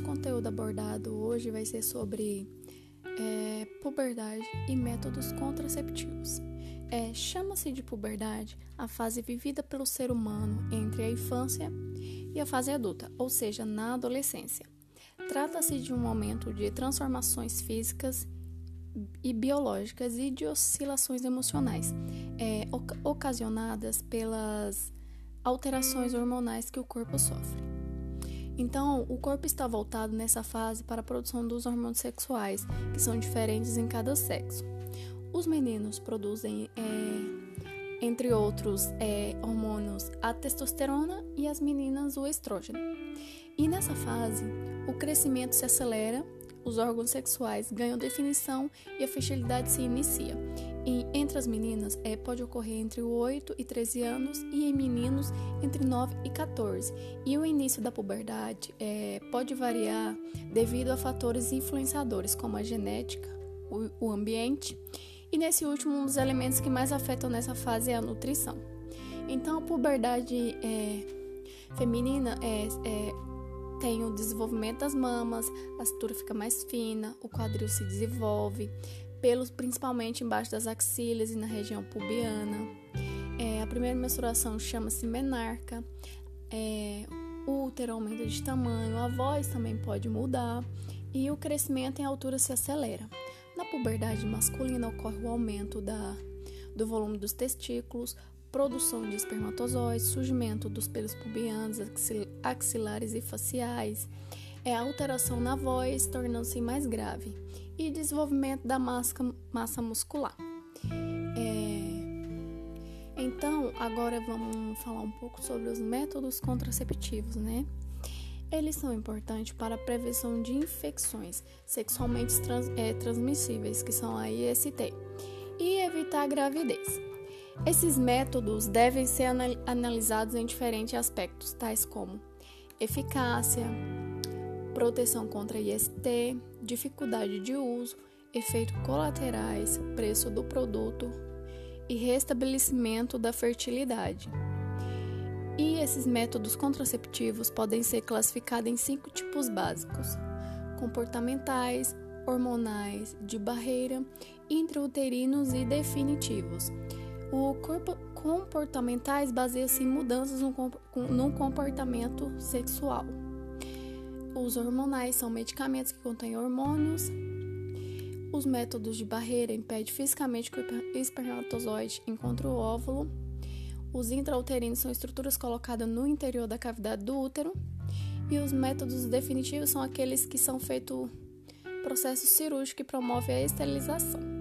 conteúdo abordado hoje vai ser sobre é, puberdade e métodos contraceptivos. É, Chama-se de puberdade a fase vivida pelo ser humano entre a infância e a fase adulta, ou seja, na adolescência. Trata-se de um momento de transformações físicas e biológicas e de oscilações emocionais, é, ocasionadas pelas alterações hormonais que o corpo sofre. Então, o corpo está voltado nessa fase para a produção dos hormônios sexuais, que são diferentes em cada sexo. Os meninos produzem, é, entre outros é, hormônios, a testosterona e as meninas o estrógeno. E nessa fase, o crescimento se acelera os órgãos sexuais ganham definição e a fertilidade se inicia. E entre as meninas é, pode ocorrer entre 8 e 13 anos e em meninos entre 9 e 14. E o início da puberdade é, pode variar devido a fatores influenciadores como a genética, o, o ambiente e nesse último um dos elementos que mais afetam nessa fase é a nutrição. Então a puberdade é, feminina é, é tem o desenvolvimento das mamas, a cintura fica mais fina, o quadril se desenvolve, pelos principalmente embaixo das axilas e na região pubiana. É, a primeira menstruação chama-se menarca. É, o útero aumenta de tamanho, a voz também pode mudar e o crescimento em altura se acelera. Na puberdade masculina ocorre o aumento da, do volume dos testículos, produção de espermatozoides, surgimento dos pelos pubianos, axilares e faciais, é a alteração na voz, tornando-se mais grave, e desenvolvimento da massa, muscular. É... Então, agora vamos falar um pouco sobre os métodos contraceptivos, né? Eles são importantes para a prevenção de infecções sexualmente trans, é, transmissíveis, que são a IST, e evitar a gravidez. Esses métodos devem ser analisados em diferentes aspectos, tais como eficácia, proteção contra IST, dificuldade de uso, efeitos colaterais, preço do produto e restabelecimento da fertilidade. E esses métodos contraceptivos podem ser classificados em cinco tipos básicos: comportamentais, hormonais, de barreira, intrauterinos e definitivos. O corpo comportamentais baseia-se em mudanças no comportamento sexual. Os hormonais são medicamentos que contêm hormônios. Os métodos de barreira impedem fisicamente que o espermatozoide encontre o óvulo. Os intrauterinos são estruturas colocadas no interior da cavidade do útero. E os métodos definitivos são aqueles que são feitos processo cirúrgico que promove a esterilização.